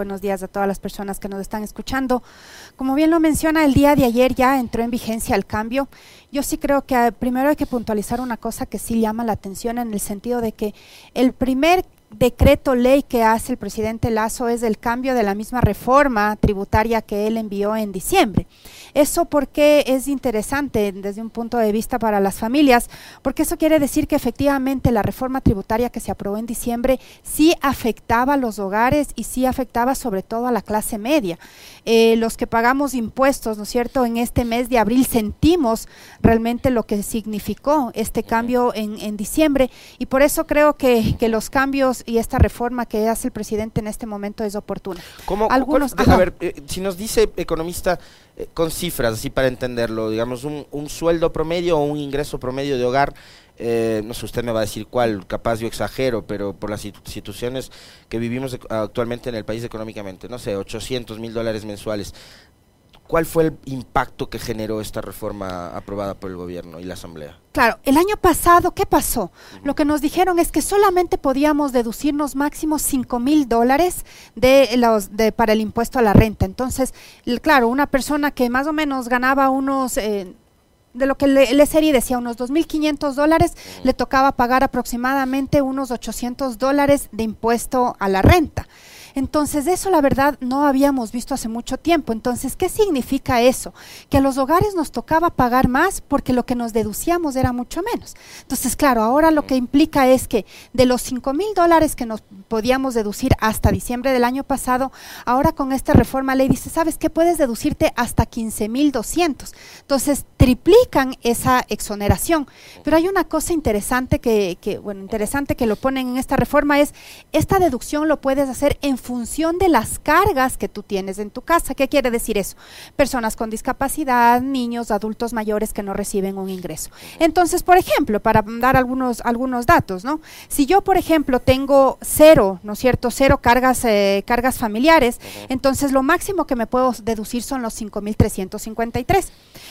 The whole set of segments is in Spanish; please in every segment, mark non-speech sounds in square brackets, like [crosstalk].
buenos días a todas las personas que nos están escuchando. Como bien lo menciona, el día de ayer ya entró en vigencia el cambio. Yo sí creo que primero hay que puntualizar una cosa que sí llama la atención en el sentido de que el primer decreto ley que hace el presidente Lazo es el cambio de la misma reforma tributaria que él envió en diciembre. Eso porque es interesante desde un punto de vista para las familias, porque eso quiere decir que efectivamente la reforma tributaria que se aprobó en diciembre sí afectaba a los hogares y sí afectaba sobre todo a la clase media. Eh, los que pagamos impuestos, ¿no es cierto? En este mes de abril sentimos realmente lo que significó este cambio en, en diciembre y por eso creo que, que los cambios y esta reforma que hace el presidente en este momento es oportuna. ¿Cómo, Algunos, a ver, eh, si nos dice economista eh, con cifras, así para entenderlo, digamos un, sueldo promedio o un ingreso promedio de hogar, eh, no sé, usted me va a decir cuál, capaz yo exagero, pero por las situaciones que vivimos actualmente en el país económicamente, no sé, 800 mil dólares mensuales. ¿Cuál fue el impacto que generó esta reforma aprobada por el gobierno y la Asamblea? Claro, el año pasado, ¿qué pasó? Lo que nos dijeron es que solamente podíamos deducirnos máximo 5 mil dólares de los, de, para el impuesto a la renta. Entonces, claro, una persona que más o menos ganaba unos... Eh, de lo que le, le serie decía, unos 2.500 dólares, le tocaba pagar aproximadamente unos 800 dólares de impuesto a la renta. Entonces, eso la verdad no habíamos visto hace mucho tiempo. Entonces, ¿qué significa eso? Que a los hogares nos tocaba pagar más porque lo que nos deducíamos era mucho menos. Entonces, claro, ahora lo que implica es que de los 5 mil dólares que nos podíamos deducir hasta diciembre del año pasado, ahora con esta reforma ley dice, ¿sabes qué? Puedes deducirte hasta 15 mil 200. Entonces, triplican esa exoneración. Pero hay una cosa interesante que, que, bueno, interesante que lo ponen en esta reforma es, esta deducción lo puedes hacer en función de las cargas que tú tienes en tu casa. ¿Qué quiere decir eso? Personas con discapacidad, niños, adultos mayores que no reciben un ingreso. Entonces, por ejemplo, para dar algunos, algunos datos, ¿no? Si yo, por ejemplo, tengo cero, ¿no es cierto? Cero cargas, eh, cargas familiares, entonces lo máximo que me puedo deducir son los 5.353.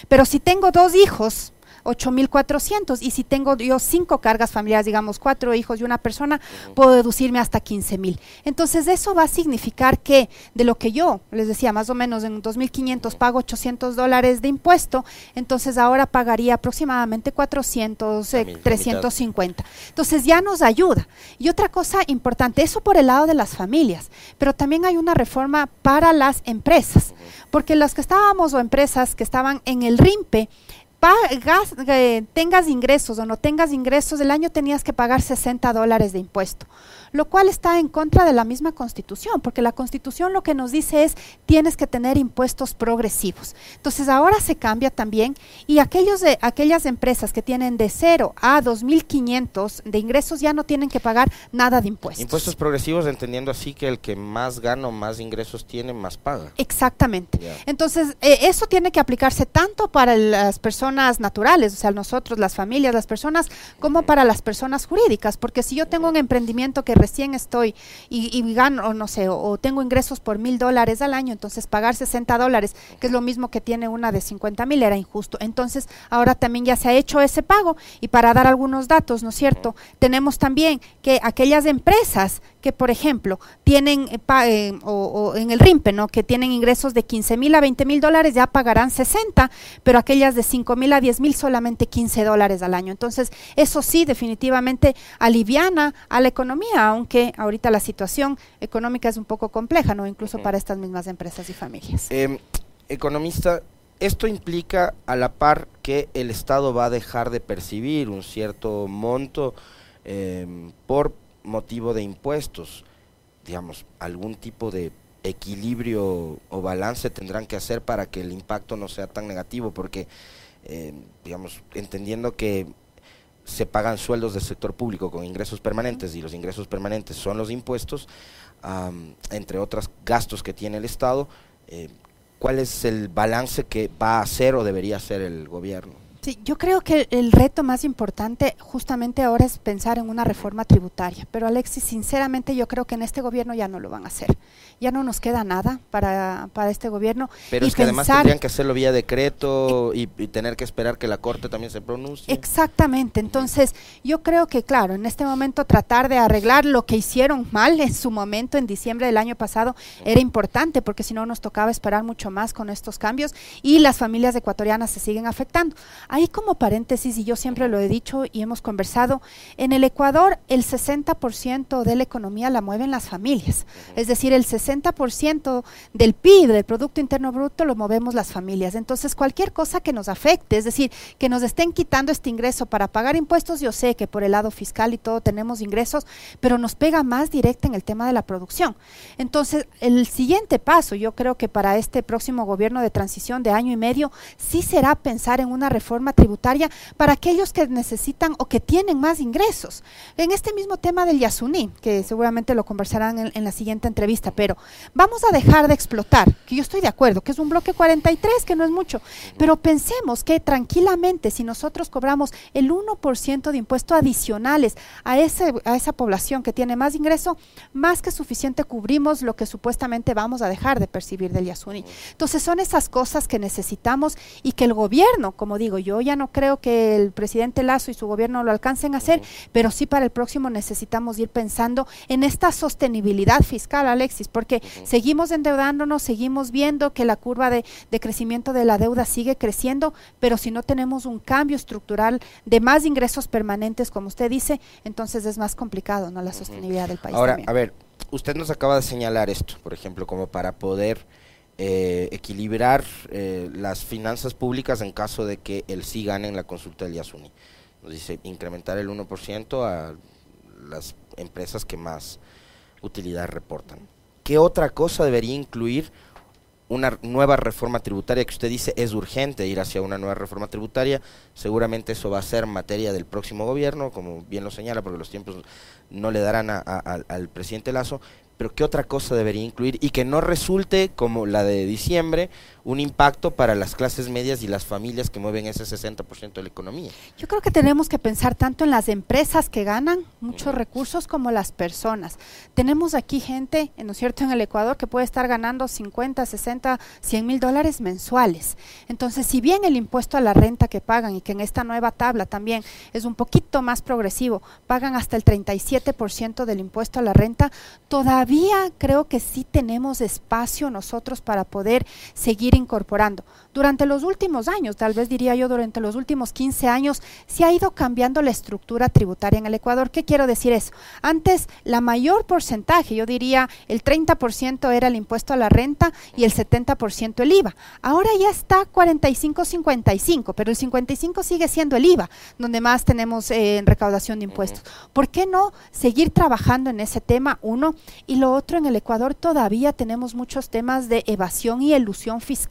Pero si tengo dos hijos, 8.400 y si tengo yo cinco cargas familiares, digamos cuatro hijos y una persona, puedo deducirme hasta 15.000. Entonces eso va a significar que de lo que yo les decía, más o menos en 2.500 pago 800 dólares de impuesto, entonces ahora pagaría aproximadamente 400, 350. Eh, entonces ya nos ayuda. Y otra cosa importante, eso por el lado de las familias, pero también hay una reforma para las empresas, porque las que estábamos o empresas que estaban en el RIMPE, pagas, eh, tengas ingresos o no tengas ingresos, el año tenías que pagar 60 dólares de impuesto lo cual está en contra de la misma constitución, porque la constitución lo que nos dice es tienes que tener impuestos progresivos. Entonces ahora se cambia también y aquellos de, aquellas empresas que tienen de 0 a 2.500 de ingresos ya no tienen que pagar nada de impuestos. Impuestos progresivos entendiendo así que el que más gana o más ingresos tiene, más paga. Exactamente. Entonces eh, eso tiene que aplicarse tanto para las personas naturales, o sea, nosotros, las familias, las personas, como para las personas jurídicas, porque si yo tengo un emprendimiento que recién estoy y, gano, no sé, o, tengo ingresos por mil dólares al año, entonces pagar 60 dólares, que es lo mismo que tiene una de 50 mil, era injusto. Entonces, ahora también ya se ha hecho ese pago y para dar algunos datos, ¿no es cierto? Tenemos también que aquellas empresas que, por ejemplo, tienen eh, eh, o, en el RIMPE, ¿no? Que tienen ingresos de 15 mil a 20 mil dólares ya pagarán 60, pero aquellas de 5 mil a 10 mil solamente 15 dólares al año. Entonces, eso sí, definitivamente aliviana a la economía, aunque ahorita la situación económica es un poco compleja, ¿no? Incluso para estas mismas empresas y familias. Em, economista, esto implica a la par que el Estado va a dejar de percibir un cierto monto em, por motivo de impuestos, digamos, algún tipo de equilibrio o balance tendrán que hacer para que el impacto no sea tan negativo, porque, eh, digamos, entendiendo que se pagan sueldos del sector público con ingresos permanentes y los ingresos permanentes son los impuestos, entre otros gastos que tiene el Estado, eh, ¿cuál es el balance que va a hacer o debería hacer el gobierno? Sí, yo creo que el, reto más importante justamente ahora es pensar en una reforma tributaria. Pero Alexis, sinceramente yo creo que en este gobierno ya no lo van a hacer. Ya no nos queda nada para, para este gobierno. Pero es que además tendrían que hacerlo vía decreto y, tener que esperar que la Corte también se pronuncie. Exactamente. Entonces, yo creo que, claro, en este momento tratar de arreglar lo que hicieron mal en su momento, en diciembre del año pasado, era importante porque si no nos tocaba esperar mucho más con estos cambios y las familias ecuatorianas se siguen afectando. Ahí como paréntesis, y yo siempre lo he dicho y hemos conversado, en el Ecuador el 60% de la economía la mueven las familias. Es decir, el 60% del PIB, del Producto Interno Bruto, lo movemos las familias. Entonces, cualquier cosa que nos afecte, es decir, que nos estén quitando este ingreso para pagar impuestos, yo sé que por el lado fiscal y todo tenemos ingresos, pero nos pega más directa en el tema de la producción. Entonces, el siguiente paso, yo creo que para este próximo gobierno de transición de año y medio, sí será pensar en una reforma tributaria para aquellos que necesitan o que tienen más ingresos. En este mismo tema del Yasuní, que seguramente lo conversarán en, la siguiente entrevista, pero vamos a dejar de explotar, que yo estoy de acuerdo, que es un bloque 43, que no es mucho, pero pensemos que tranquilamente si nosotros cobramos el 1% de impuestos adicionales a, ese, a esa población que tiene más ingreso, más que suficiente cubrimos lo que supuestamente vamos a dejar de percibir del Yasuní. Entonces son esas cosas que necesitamos y que el gobierno, como digo, yo yo ya no creo que el presidente Lazo y su gobierno lo alcancen a hacer, pero sí para el próximo necesitamos ir pensando en esta sostenibilidad fiscal, Alexis, porque seguimos endeudándonos, seguimos viendo que la curva de, crecimiento de la deuda sigue creciendo, pero si no tenemos un cambio estructural de más ingresos permanentes, como usted dice, entonces es más complicado, ¿no? La sostenibilidad del país. Ahora, a ver, usted nos acaba de señalar esto, por ejemplo, como para poder eh, equilibrar eh, las finanzas públicas en caso de que el sí gane en la consulta del Yasuni. Nos dice incrementar el 1% a las empresas que más utilidad reportan. ¿Qué otra cosa debería incluir una nueva reforma tributaria que usted dice es urgente ir hacia una nueva reforma tributaria? Seguramente eso va a ser materia del próximo gobierno, como bien lo señala, porque los tiempos no le darán al presidente Lazo, pero ¿qué otra cosa debería incluir? Y que no resulte, como la de diciembre, un impacto para las clases medias y las familias que mueven ese 60% de la economía. Yo creo que tenemos que pensar tanto en las empresas que ganan muchos recursos como las personas. Tenemos aquí gente, ¿no es cierto?, en el Ecuador que puede estar ganando 50, 60, 100 mil dólares mensuales. Entonces, si bien el impuesto a la renta que pagan y que en esta nueva tabla también es un poquito más progresivo, pagan hasta el 37% del impuesto a la renta, todavía creo que sí tenemos espacio nosotros para poder seguir incorporando. Durante los últimos años, tal vez diría yo durante los últimos 15 años, se ha ido cambiando la estructura tributaria en el Ecuador. ¿Qué quiero decir eso? Antes, la mayor porcentaje, yo diría el 30% era el impuesto a la renta y el 70% el IVA. Ahora ya está 45-55, pero el 55 sigue siendo el IVA, donde más tenemos eh, en recaudación de impuestos. ¿Por qué no seguir trabajando en ese tema? Uno. Y lo otro, en el Ecuador todavía tenemos muchos temas de evasión y elusión fiscal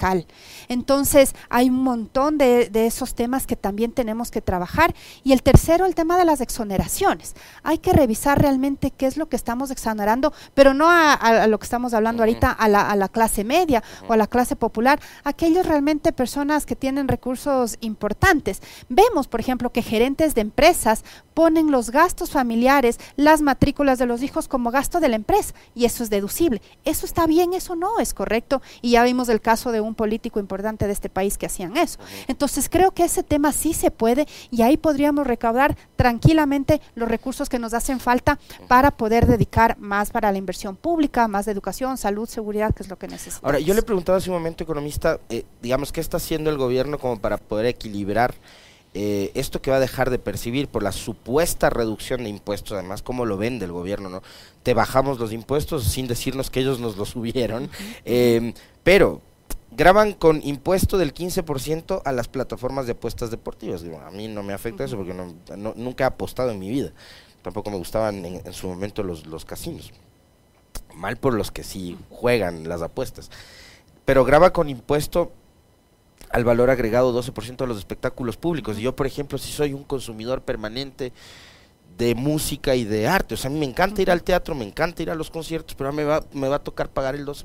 entonces, hay un montón de, esos temas que también tenemos que trabajar. Y el tercero, el tema de las exoneraciones. Hay que revisar realmente qué es lo que estamos exonerando, pero no a, lo que estamos hablando ahorita, a la, a la, clase media o a la clase popular, aquellos realmente personas que tienen recursos importantes. Vemos, por ejemplo, que gerentes de empresas ponen los gastos familiares, las matrículas de los hijos como gasto de la empresa y eso es deducible. Eso está bien, eso no es correcto. Y ya vimos el caso de un político importante de este país que hacían eso. Entonces creo que ese tema sí se puede y ahí podríamos recaudar tranquilamente los recursos que nos hacen falta para poder dedicar más para la inversión pública, más de educación, salud, seguridad, que es lo que necesitamos. Ahora, yo le preguntaba hace un momento, economista, eh, digamos, ¿qué está haciendo el gobierno como para poder equilibrar eh, esto que va a dejar de percibir por la supuesta reducción de impuestos, además, como lo vende el gobierno, ¿no? Te bajamos los impuestos sin decirnos que ellos nos los subieron, eh, pero graban con impuesto del 15% a las plataformas de apuestas deportivas. a mí no me afecta eso porque no, nunca he apostado en mi vida. Tampoco me gustaban en, su momento los, los casinos. Mal por los que sí juegan las apuestas. Pero graba con impuesto al valor agregado 12% de los espectáculos públicos. Y yo, por ejemplo, si soy un consumidor permanente de música y de arte. O sea, a mí me encanta ir al teatro, me encanta ir a los conciertos, pero me va, me va a tocar pagar el 12%.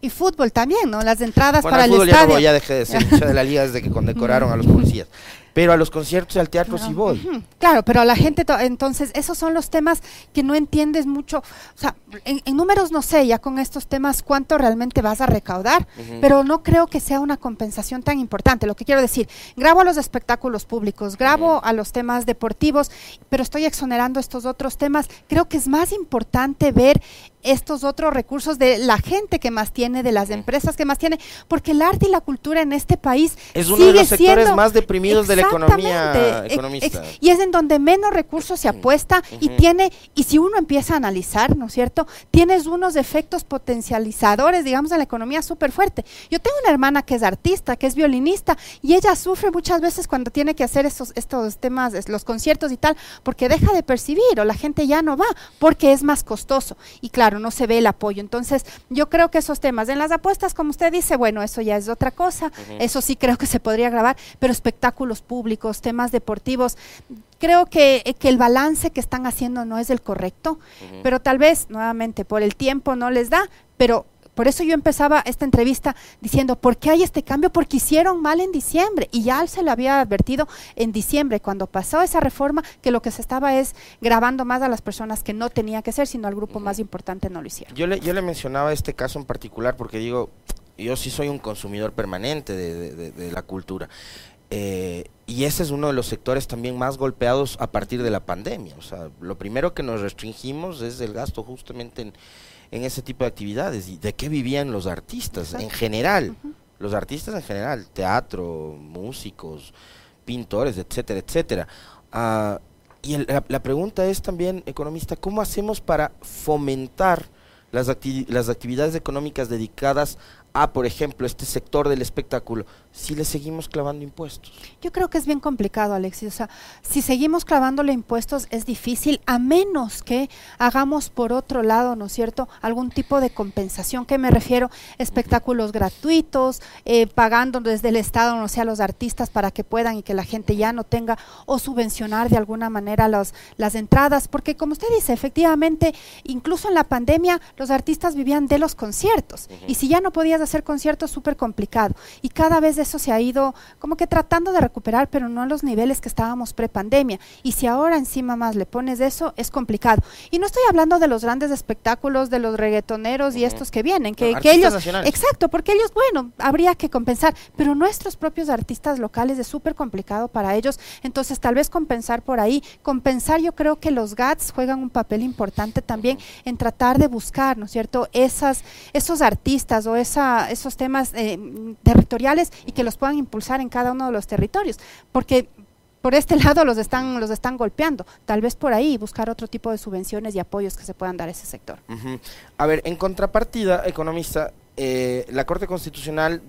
Y fútbol también, ¿no? Las entradas para el, estadio. Ya, ya dejé de ser hincha de la liga desde que condecoraron a los policías. [laughs] pero a los conciertos y al teatro sí voy. Claro, pero a la gente, entonces, esos son los temas que no entiendes mucho. O sea, en, números no sé ya con estos temas cuánto realmente vas a recaudar, pero no creo que sea una compensación tan importante. Lo que quiero decir, grabo a los espectáculos públicos, grabo a los temas deportivos, pero estoy exonerando estos otros temas. Creo que es más importante ver estos otros recursos de la gente que más tiene, de las empresas que más tiene, porque el arte y la cultura en este país es uno de los sectores más deprimidos de la economía economista. y es en donde menos recursos se apuesta y tiene, y si uno empieza a analizar, ¿no es cierto? Tienes unos efectos potencializadores, digamos, en la economía súper fuerte. Yo tengo una hermana que es artista, que es violinista, y ella sufre muchas veces cuando tiene que hacer estos, estos temas, los conciertos y tal, porque deja de percibir o la gente ya no va, porque es más costoso. Y claro, no se ve el apoyo. Entonces, yo creo que esos temas en las apuestas, como usted dice, bueno, eso ya es otra cosa, eso sí creo que se podría grabar, pero espectáculos públicos, temas deportivos, creo que, eh, que, el balance que están haciendo no es el correcto, pero tal vez, nuevamente, por el tiempo no les da, pero por eso yo empezaba esta entrevista diciendo, ¿por qué hay este cambio? Porque hicieron mal en diciembre y ya se lo había advertido en diciembre cuando pasó esa reforma que lo que se estaba es grabando más a las personas que no tenía que ser, sino al grupo más importante no lo hicieron. Yo le, yo le mencionaba este caso en particular porque digo, yo sí soy un consumidor permanente de, la cultura. Eh, y ese es uno de los sectores también más golpeados a partir de la pandemia. O sea, lo primero que nos restringimos es el gasto justamente en en ese tipo de actividades y de qué vivían los artistas en general, los artistas en general, teatro, músicos, pintores, etcétera, etcétera. Ah, y la, la, pregunta es también, economista, ¿cómo hacemos para fomentar las, las actividades económicas dedicadas a, por ejemplo, este sector del espectáculo, si le seguimos clavando impuestos? Yo creo que es bien complicado, Alexis. O sea, si seguimos clavándole impuestos es difícil, a menos que hagamos por otro lado, ¿no es cierto?, algún tipo de compensación. ¿Qué me refiero? Espectáculos gratuitos, eh, pagando desde el Estado, no sea, los artistas para que puedan y que la gente ya no tenga, o subvencionar de alguna manera los, las entradas, porque como usted dice, efectivamente, incluso en la pandemia, los artistas vivían de los conciertos. Y si ya no podías hacer conciertos, súper complicado. Y cada vez eso se ha ido como que tratando de recuperar, pero no a los niveles que estábamos pre-pandemia. Y si ahora encima más le pones eso, es complicado. Y no estoy hablando de los grandes espectáculos, de los reggaetoneros y estos que vienen, que, ellos... Exacto, porque ellos, bueno, habría que compensar, pero nuestros propios artistas locales es súper complicado para ellos. Entonces, tal vez compensar por ahí. Compensar, yo creo que los GATS juegan un papel importante también en tratar de buscar, ¿no es cierto?, Esas, esos artistas o esa, esos temas eh, territoriales y que los puedan impulsar en cada uno de los territorios, porque por este [laughs] lado los están los están golpeando. Tal vez por ahí buscar otro tipo de subvenciones y apoyos que se puedan dar a ese sector. A ver, en contrapartida, economista, eh, la Corte Constitucional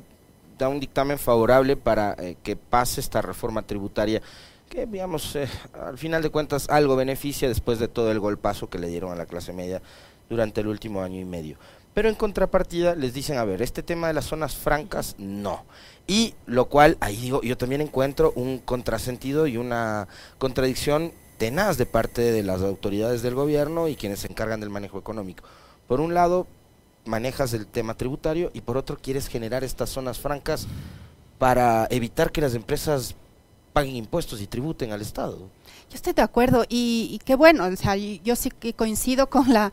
da un dictamen favorable para eh, que pase esta reforma tributaria que, digamos, eh, al final de cuentas algo beneficia después de todo el golpazo que le dieron a la clase media durante el último año y medio. Pero en contrapartida les dicen, a ver, este tema de las zonas francas, no. Y lo cual, ahí digo, yo también encuentro un contrasentido y una contradicción tenaz de parte de las autoridades del gobierno y quienes se encargan del manejo económico. Por un lado, manejas el tema tributario y por otro quieres generar estas zonas francas para evitar que las empresas paguen impuestos y tributen al Estado. Yo estoy de acuerdo y, qué bueno, o sea, yo sí que coincido con la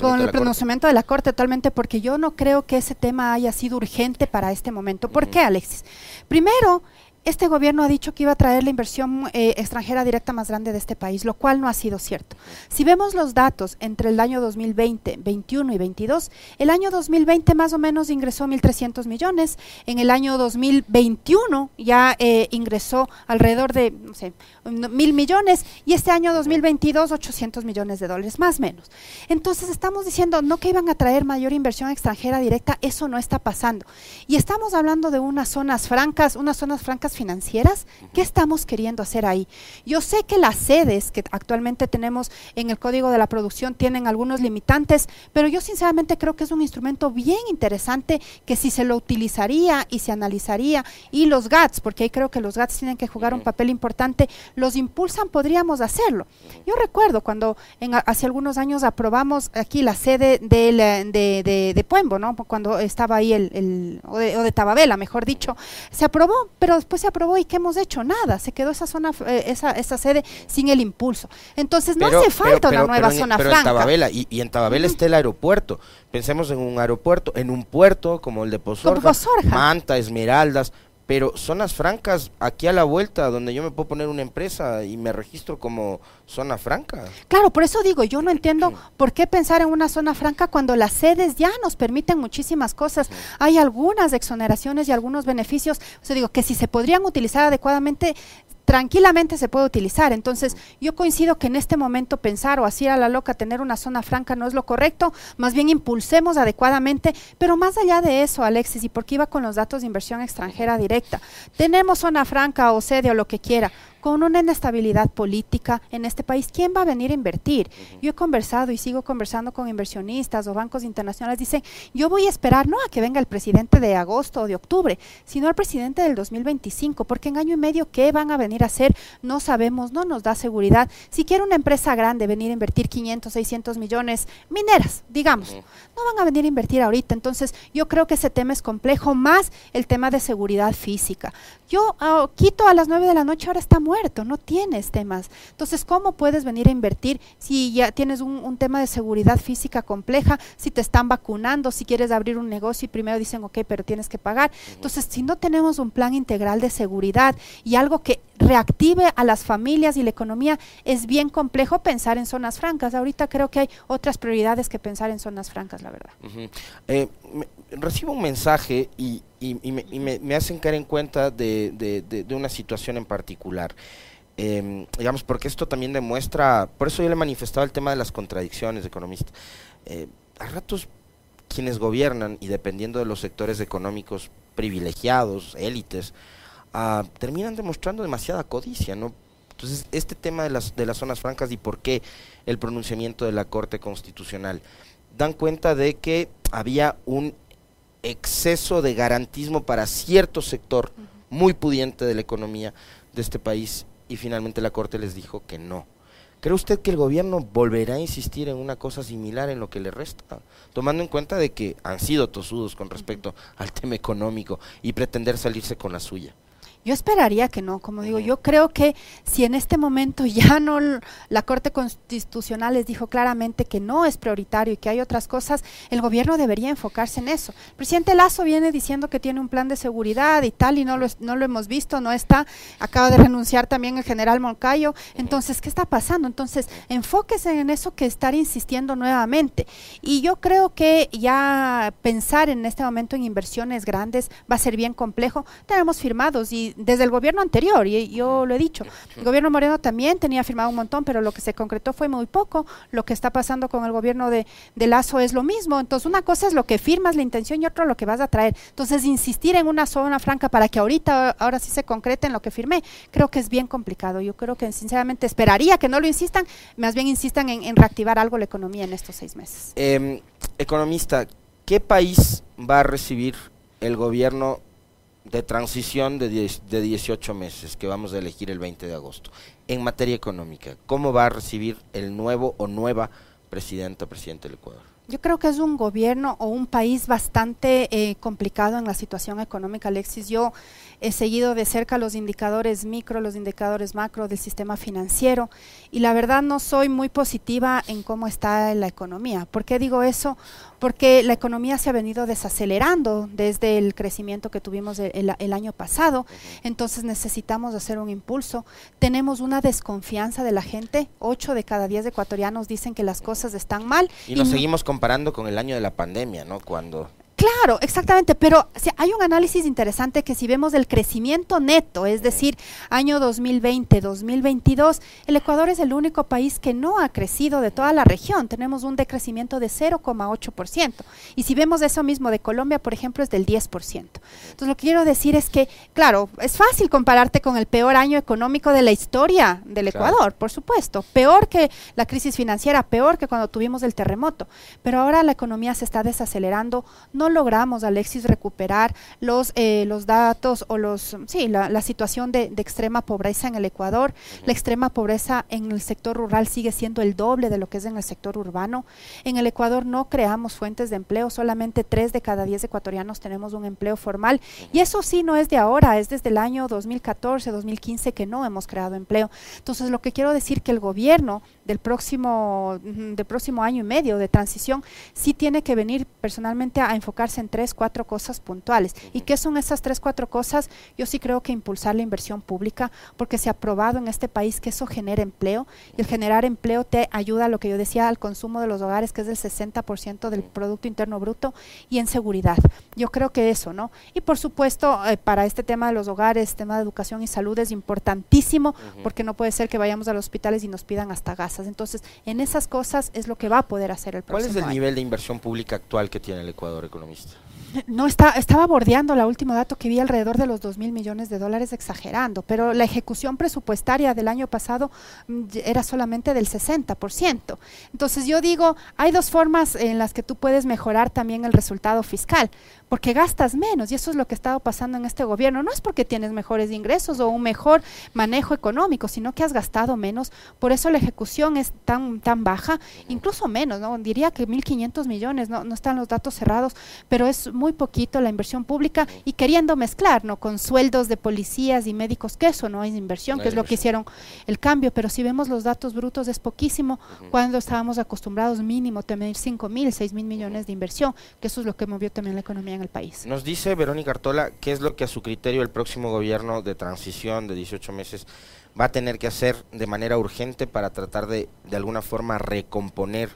con el pronunciamiento de la Corte totalmente porque yo no creo que ese tema haya sido urgente para este momento. ¿Por qué, Alexis? Primero, este gobierno ha dicho que iba a traer la inversión eh, extranjera directa más grande de este país, lo cual no ha sido cierto. Si vemos los datos entre el año 2020, 21 y 22, el año 2020 más o menos ingresó 1.300 millones, en el año 2021 ya eh, ingresó alrededor de, no sé, mil millones y este año 2022 800 millones de dólares, más o menos. Entonces estamos diciendo no que iban a traer mayor inversión extranjera directa, eso no está pasando. Y estamos hablando de unas zonas francas, unas zonas francas financieras, ¿qué estamos queriendo hacer ahí? Yo sé que las sedes que actualmente tenemos en el Código de la Producción tienen algunos limitantes, pero yo sinceramente creo que es un instrumento bien interesante que si se lo utilizaría y se analizaría y los GATS, porque ahí creo que los GATS tienen que jugar un papel importante, los impulsan, podríamos hacerlo. Yo recuerdo cuando en, hace algunos años aprobamos aquí la sede del, de, de, de Puembo, ¿no? cuando estaba ahí el, el o, de, o de Tababela, mejor dicho, se aprobó, pero después se aprobó y ¿qué hemos hecho? Nada, se quedó esa zona, eh, esa, esa sede sin el impulso. Entonces no hace falta una nueva zona pero franca. En Tababela, y, y en Tababela está el aeropuerto. Pensemos en un aeropuerto, en un puerto como el de Pozorja, Manta, Esmeraldas, pero zonas francas aquí a la vuelta donde yo me puedo poner una empresa y me registro como zona franca. Claro, por eso digo, yo no entiendo por qué pensar en una zona franca cuando las sedes ya nos permiten muchísimas cosas. Hay algunas exoneraciones y algunos beneficios, o sea, digo que si se podrían utilizar adecuadamente tranquilamente se puede utilizar. Entonces, yo coincido que en este momento pensar o así a la loca tener una zona franca no es lo correcto, más bien impulsemos adecuadamente, pero más allá de eso, Alexis, y porque iba con los datos de inversión extranjera directa, tenemos zona franca o sede o lo que quiera, con una inestabilidad política en este país, ¿quién va a venir a invertir? Yo he conversado y sigo conversando con inversionistas o bancos internacionales, dicen, yo voy a esperar no a que venga el presidente de agosto o de octubre, sino al presidente del 2025, porque en año y medio, ¿qué van a venir a hacer? No sabemos, no nos da seguridad. Si quiere una empresa grande venir a invertir 500, 600 millones, mineras, digamos, no van a venir a invertir ahorita. Entonces, yo creo que ese tema es complejo, más el tema de seguridad física. Yo ah, Quito a las 9 de la noche ahora está muerto, no tienes temas. Entonces, ¿cómo puedes venir a invertir si ya tienes un, tema de seguridad física compleja, si te están vacunando, si quieres abrir un negocio y primero dicen, ok, pero tienes que pagar? Entonces, si no tenemos un plan integral de seguridad y algo que reactive a las familias y la economía, es bien complejo pensar en zonas francas. Ahorita creo que hay otras prioridades que pensar en zonas francas, la verdad. Eh, recibo un mensaje y, me, hacen caer en cuenta de, una situación en particular. Em, digamos, porque esto también demuestra, por eso yo le he manifestado el tema de las contradicciones, economista. Eh, a ratos quienes gobiernan y dependiendo de los sectores económicos privilegiados, élites, ah, terminan demostrando demasiada codicia, ¿no? Entonces, este tema de las, de las zonas francas y por qué el pronunciamiento de la Corte Constitucional dan cuenta de que había un exceso de garantismo para cierto sector muy pudiente de la economía de este país y finalmente la Corte les dijo que no. ¿Cree usted que el gobierno volverá a insistir en una cosa similar en lo que le resta? Tomando en cuenta de que han sido tosudos con respecto al tema económico y pretender salirse con la suya. Yo esperaría que no, como digo, yo creo que si en este momento ya [laughs] no la Corte Constitucional les dijo claramente que no es prioritario y que hay otras cosas, el gobierno debería enfocarse en eso. El presidente Lazo viene diciendo que tiene un plan de seguridad y tal y no lo, no lo hemos visto, no está, acaba de renunciar también el general Moncayo, entonces, ¿qué está pasando? Entonces, enfóquese en eso que estar insistiendo nuevamente. Y yo creo que ya pensar en este momento en inversiones grandes va a ser bien complejo. Tenemos firmados y desde el gobierno anterior, y yo lo he dicho, el gobierno Moreno también tenía firmado un montón, pero lo que se concretó fue muy poco. Lo que está pasando con el gobierno de, Lazo es lo mismo. Entonces, una cosa es lo que firmas, la intención, y otro lo que vas a traer. Entonces, insistir en una zona franca para que ahorita, ahora sí se concrete en lo que firmé, creo que es bien complicado. Yo creo que sinceramente esperaría que no lo insistan, más bien insistan en, reactivar algo la economía en estos seis meses. Em, economista, ¿qué país va a recibir el gobierno de transición de, de 18 meses que vamos a elegir el 20 de agosto. En materia económica, ¿cómo va a recibir el nuevo o nueva presidenta o presidente del Ecuador? Yo creo que es un gobierno o un país bastante eh, complicado en la situación económica, Alexis. Yo he seguido de cerca los indicadores micro, los indicadores macro del sistema financiero y la verdad no soy muy positiva en cómo está la economía. ¿Por qué digo eso? Porque la economía se ha venido desacelerando desde el crecimiento que tuvimos el, el año pasado, entonces necesitamos hacer un impulso. Tenemos una desconfianza de la gente, ocho de cada diez ecuatorianos dicen que las cosas están mal. Y nos seguimos comparando con el año de la pandemia, ¿no? Cuando Claro, exactamente, pero hay un análisis interesante que si vemos el crecimiento neto, es decir, año 2020-2022, el Ecuador es el único país que no ha crecido de toda la región, tenemos un decrecimiento de 0,8%. Y si vemos eso mismo de Colombia, por ejemplo, es del 10%. Entonces, lo que quiero decir es que, claro, es fácil compararte con el peor año económico de la historia del Ecuador, por supuesto, peor que la crisis financiera, peor que cuando tuvimos el terremoto, pero ahora la economía se está desacelerando, no logramos, Alexis, recuperar los, eh, los datos o los, sí, la, situación de, extrema pobreza en el Ecuador, la extrema pobreza en el sector rural sigue siendo el doble de lo que es en el sector urbano. En el Ecuador no creamos fuentes de empleo, solamente tres de cada diez ecuatorianos tenemos un empleo formal. Y eso sí no es de ahora, es desde el año 2014, 2015 que no hemos creado empleo. Entonces, lo que quiero decir que el gobierno del próximo, del próximo año y medio de transición sí tiene que venir personalmente a enfocarse en tres, cuatro cosas puntuales. ¿Y qué son esas tres, cuatro cosas? Yo sí creo que impulsar la inversión pública, porque se ha probado en este país que eso genera empleo y el generar empleo te ayuda a lo que yo decía, al consumo de los hogares, que es del 60% del Producto Interno Bruto, y en seguridad. Yo creo que eso, ¿no? Y por supuesto, eh, para este tema de los hogares, tema de educación y salud es importantísimo, porque no puede ser que vayamos a los hospitales y nos pidan hasta gasas. Entonces, en esas cosas es lo que va a poder hacer el próximo ¿Cuál es el nivel de inversión pública actual que tiene el Ecuador No, está, estaba bordeando la último dato que vi alrededor de los 2 mil millones de dólares, exagerando, pero la ejecución presupuestaria del año pasado mm, era solamente del 60%. Entonces yo digo, hay dos formas en las que tú puedes mejorar también el resultado fiscal porque gastas menos y eso es lo que ha estado pasando en este gobierno. No es porque tienes mejores ingresos o un mejor manejo económico, sino que has gastado menos. Por eso la ejecución es tan, tan baja, incluso menos, ¿no? Diría que 1.500 millones, no, no están los datos cerrados, pero es muy poquito la inversión pública y queriendo mezclar, ¿no? Con sueldos de policías y médicos, que eso no es inversión, que es lo que hicieron el cambio, pero si vemos los datos brutos es poquísimo cuando estábamos acostumbrados mínimo tener 5 mil, 6 mil millones de inversión, que eso es lo que movió también la economía el país. Nos dice Verónica Artola qué es lo que a su criterio el próximo gobierno de transición de 18 meses va a tener que hacer de manera urgente para tratar de, de alguna forma, recomponer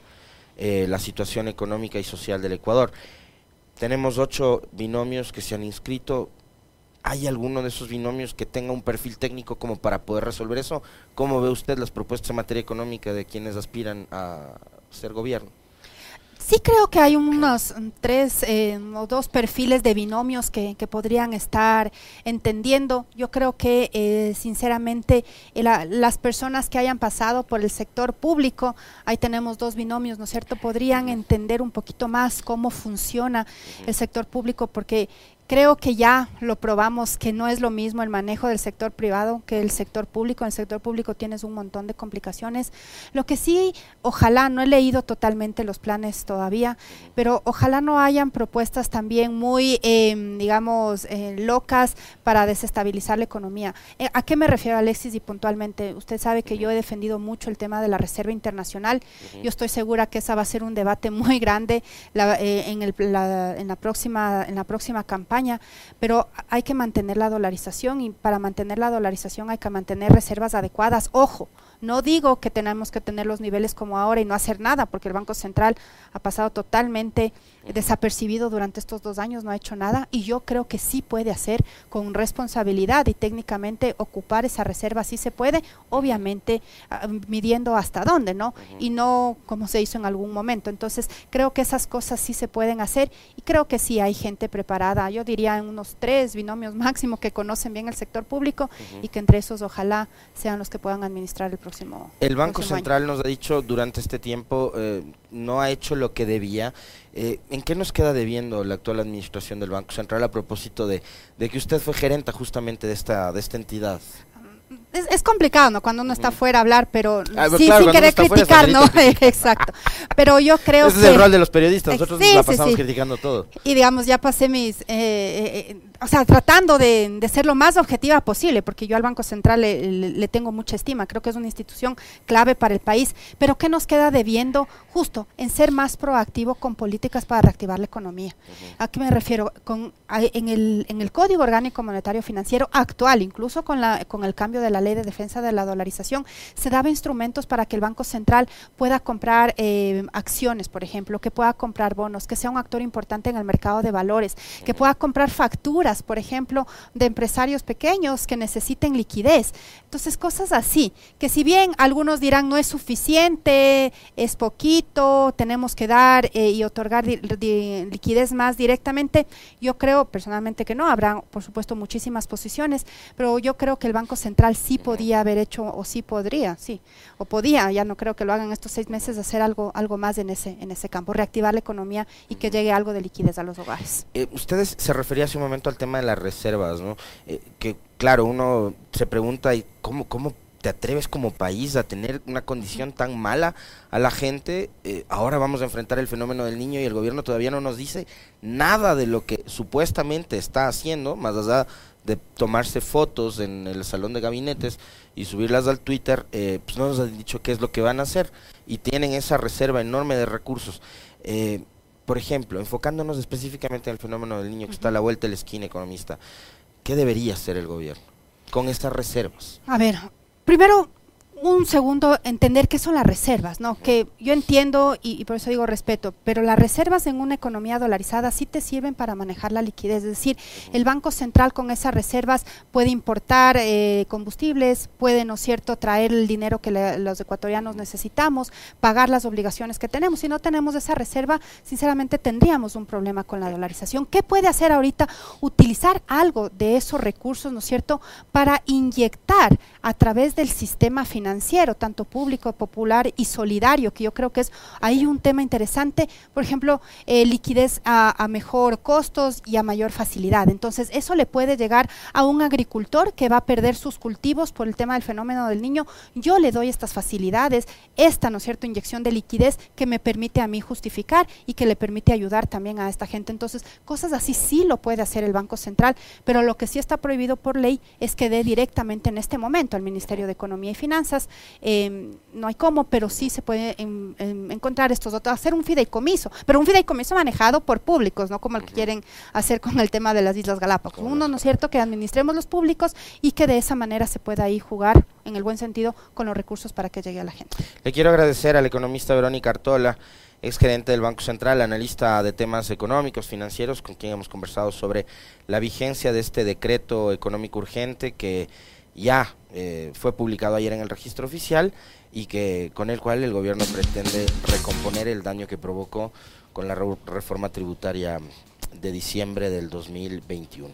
eh, la situación económica y social del Ecuador. Tenemos ocho binomios que se han inscrito. ¿Hay alguno de esos binomios que tenga un perfil técnico como para poder resolver eso? ¿Cómo ve usted las propuestas en materia económica de quienes aspiran a ser gobierno? Sí creo que hay unos tres eh, o dos perfiles de binomios que, podrían estar entendiendo. Yo creo que eh, sinceramente las personas que hayan pasado por el sector público, ahí tenemos dos binomios, ¿no es cierto? Podrían entender un poquito más cómo funciona el sector público porque Creo que ya lo probamos que no es lo mismo el manejo del sector privado que el sector público. En el sector público tienes un montón de complicaciones. Lo que sí, ojalá, no he leído totalmente los planes todavía, pero ojalá no hayan propuestas también muy, em, digamos, eh, locas para desestabilizar la economía. Eh, ¿A qué me refiero, Alexis? Y puntualmente, usted sabe que yo he defendido mucho el tema de la Reserva Internacional. Yo estoy segura que esa va a ser un debate muy grande eh, en, el, en, la próxima, en la próxima campaña pero hay que mantener la dolarización y para mantener la dolarización hay que mantener reservas adecuadas. Ojo, no digo que tenemos que tener los niveles como ahora y no hacer nada, porque el Banco Central ha pasado totalmente desapercibido durante estos dos años, no ha hecho nada, y yo creo que sí puede hacer con responsabilidad y técnicamente ocupar esa reserva, sí se puede, obviamente ah, midiendo hasta dónde, ¿no? Y no como se hizo en algún momento. Entonces, creo que esas cosas sí se pueden hacer y creo que sí hay gente preparada, yo diría en unos tres binomios máximo que conocen bien el sector público y que entre esos ojalá sean los que puedan administrar el próximo. El Banco Central nos ha dicho durante este tiempo, eh, no ha hecho lo que debía. Eh, ¿En qué nos queda debiendo la actual administración del Banco Central a propósito de, de que usted fue gerente justamente de esta, de esta entidad? Es, complicado, ¿no? Cuando uno está fuera hablar, pero ah, sí, sin querer criticar, ¿no? [laughs] Exacto. Pero yo [laughs] creo Ese que... es el rol de los periodistas, nosotros nos la pasamos criticando todo. Y digamos, ya pasé mis... Eh, eh, o sea, tratando de, ser lo más objetiva posible, porque yo al Banco Central le, tengo mucha estima, creo que es una institución clave para el país, pero ¿qué nos queda debiendo justo en ser más proactivo con políticas para reactivar la economía? ¿A qué me refiero? Con, en, el, en el Código Orgánico Monetario Financiero actual, incluso con, la, con el cambio de la ley de defensa de la dolarización, se daba instrumentos para que el Banco Central pueda comprar eh, acciones, por ejemplo, que pueda comprar bonos, que sea un actor importante en el mercado de valores, que pueda comprar facturas, por ejemplo, de empresarios pequeños que necesiten liquidez. Entonces, cosas así, que si bien algunos dirán no es suficiente, es poquito, tenemos que dar eh, y otorgar liquidez más directamente, yo creo personalmente que no, habrá por supuesto muchísimas posiciones, pero yo creo que el Banco Central sí sí podía haber hecho, o sí podría, sí, o podía, ya no creo que lo hagan estos seis meses, hacer algo, algo más en ese, en ese campo, reactivar la economía y que llegue algo de liquidez a los hogares. Eh, ustedes se refería hace un momento al tema de las reservas, ¿no? Eh, que claro, uno se pregunta, ¿cómo, cómo te atreves como país a tener una condición tan mala a la gente? Eh, ahora vamos a enfrentar el fenómeno del niño y el gobierno todavía no nos dice nada de lo que supuestamente está haciendo, más allá de tomarse fotos en el salón de gabinetes y subirlas al Twitter, eh, pues no nos han dicho qué es lo que van a hacer y tienen esa reserva enorme de recursos. Eh, por ejemplo, enfocándonos específicamente en el fenómeno del niño que está a la vuelta de la esquina economista, ¿qué debería hacer el gobierno con estas reservas? A ver, Primero, un segundo entender qué son las reservas, ¿no? Que yo entiendo y, por eso digo respeto, pero las reservas en una economía dolarizada sí te sirven para manejar la liquidez, es decir, el Banco Central con esas reservas puede importar eh, combustibles, puede, ¿no es cierto?, traer el dinero que los ecuatorianos necesitamos, pagar las obligaciones que tenemos. Si no tenemos esa reserva, sinceramente tendríamos un problema con la dolarización. ¿Qué puede hacer ahorita? Utilizar algo de esos recursos, ¿no es cierto?, para inyectar a través del sistema financiero financiero, tanto público, popular y solidario, que yo creo que es ahí un tema interesante, por ejemplo, eh, liquidez a, mejor costos y a mayor facilidad. Entonces, eso le puede llegar a un agricultor que va a perder sus cultivos por el tema del fenómeno del niño. Yo le doy estas facilidades, esta, ¿no es cierto?, inyección de liquidez que me permite a mí justificar y que le permite ayudar también a esta gente. Entonces, cosas así sí lo puede hacer el Banco Central, pero lo que sí está prohibido por ley es que dé directamente en este momento al Ministerio de Economía y Finanzas Em, no hay cómo, pero sí se puede encontrar estos otros, hacer un fideicomiso, pero un fideicomiso manejado por públicos, no como el que quieren hacer con el tema de las Islas Galápagos. Uno, ¿no es cierto?, que administremos los públicos y que de esa manera se pueda ahí jugar, en el buen sentido, con los recursos para que llegue a la gente. Le quiero agradecer al economista Verónica Artola ex gerente del Banco Central, analista de temas económicos, financieros, con quien hemos conversado sobre la vigencia de este decreto económico urgente que ya eh, fue publicado ayer en el registro oficial y que con el cual el gobierno pretende recomponer el daño que provocó con la reforma tributaria de diciembre del 2021.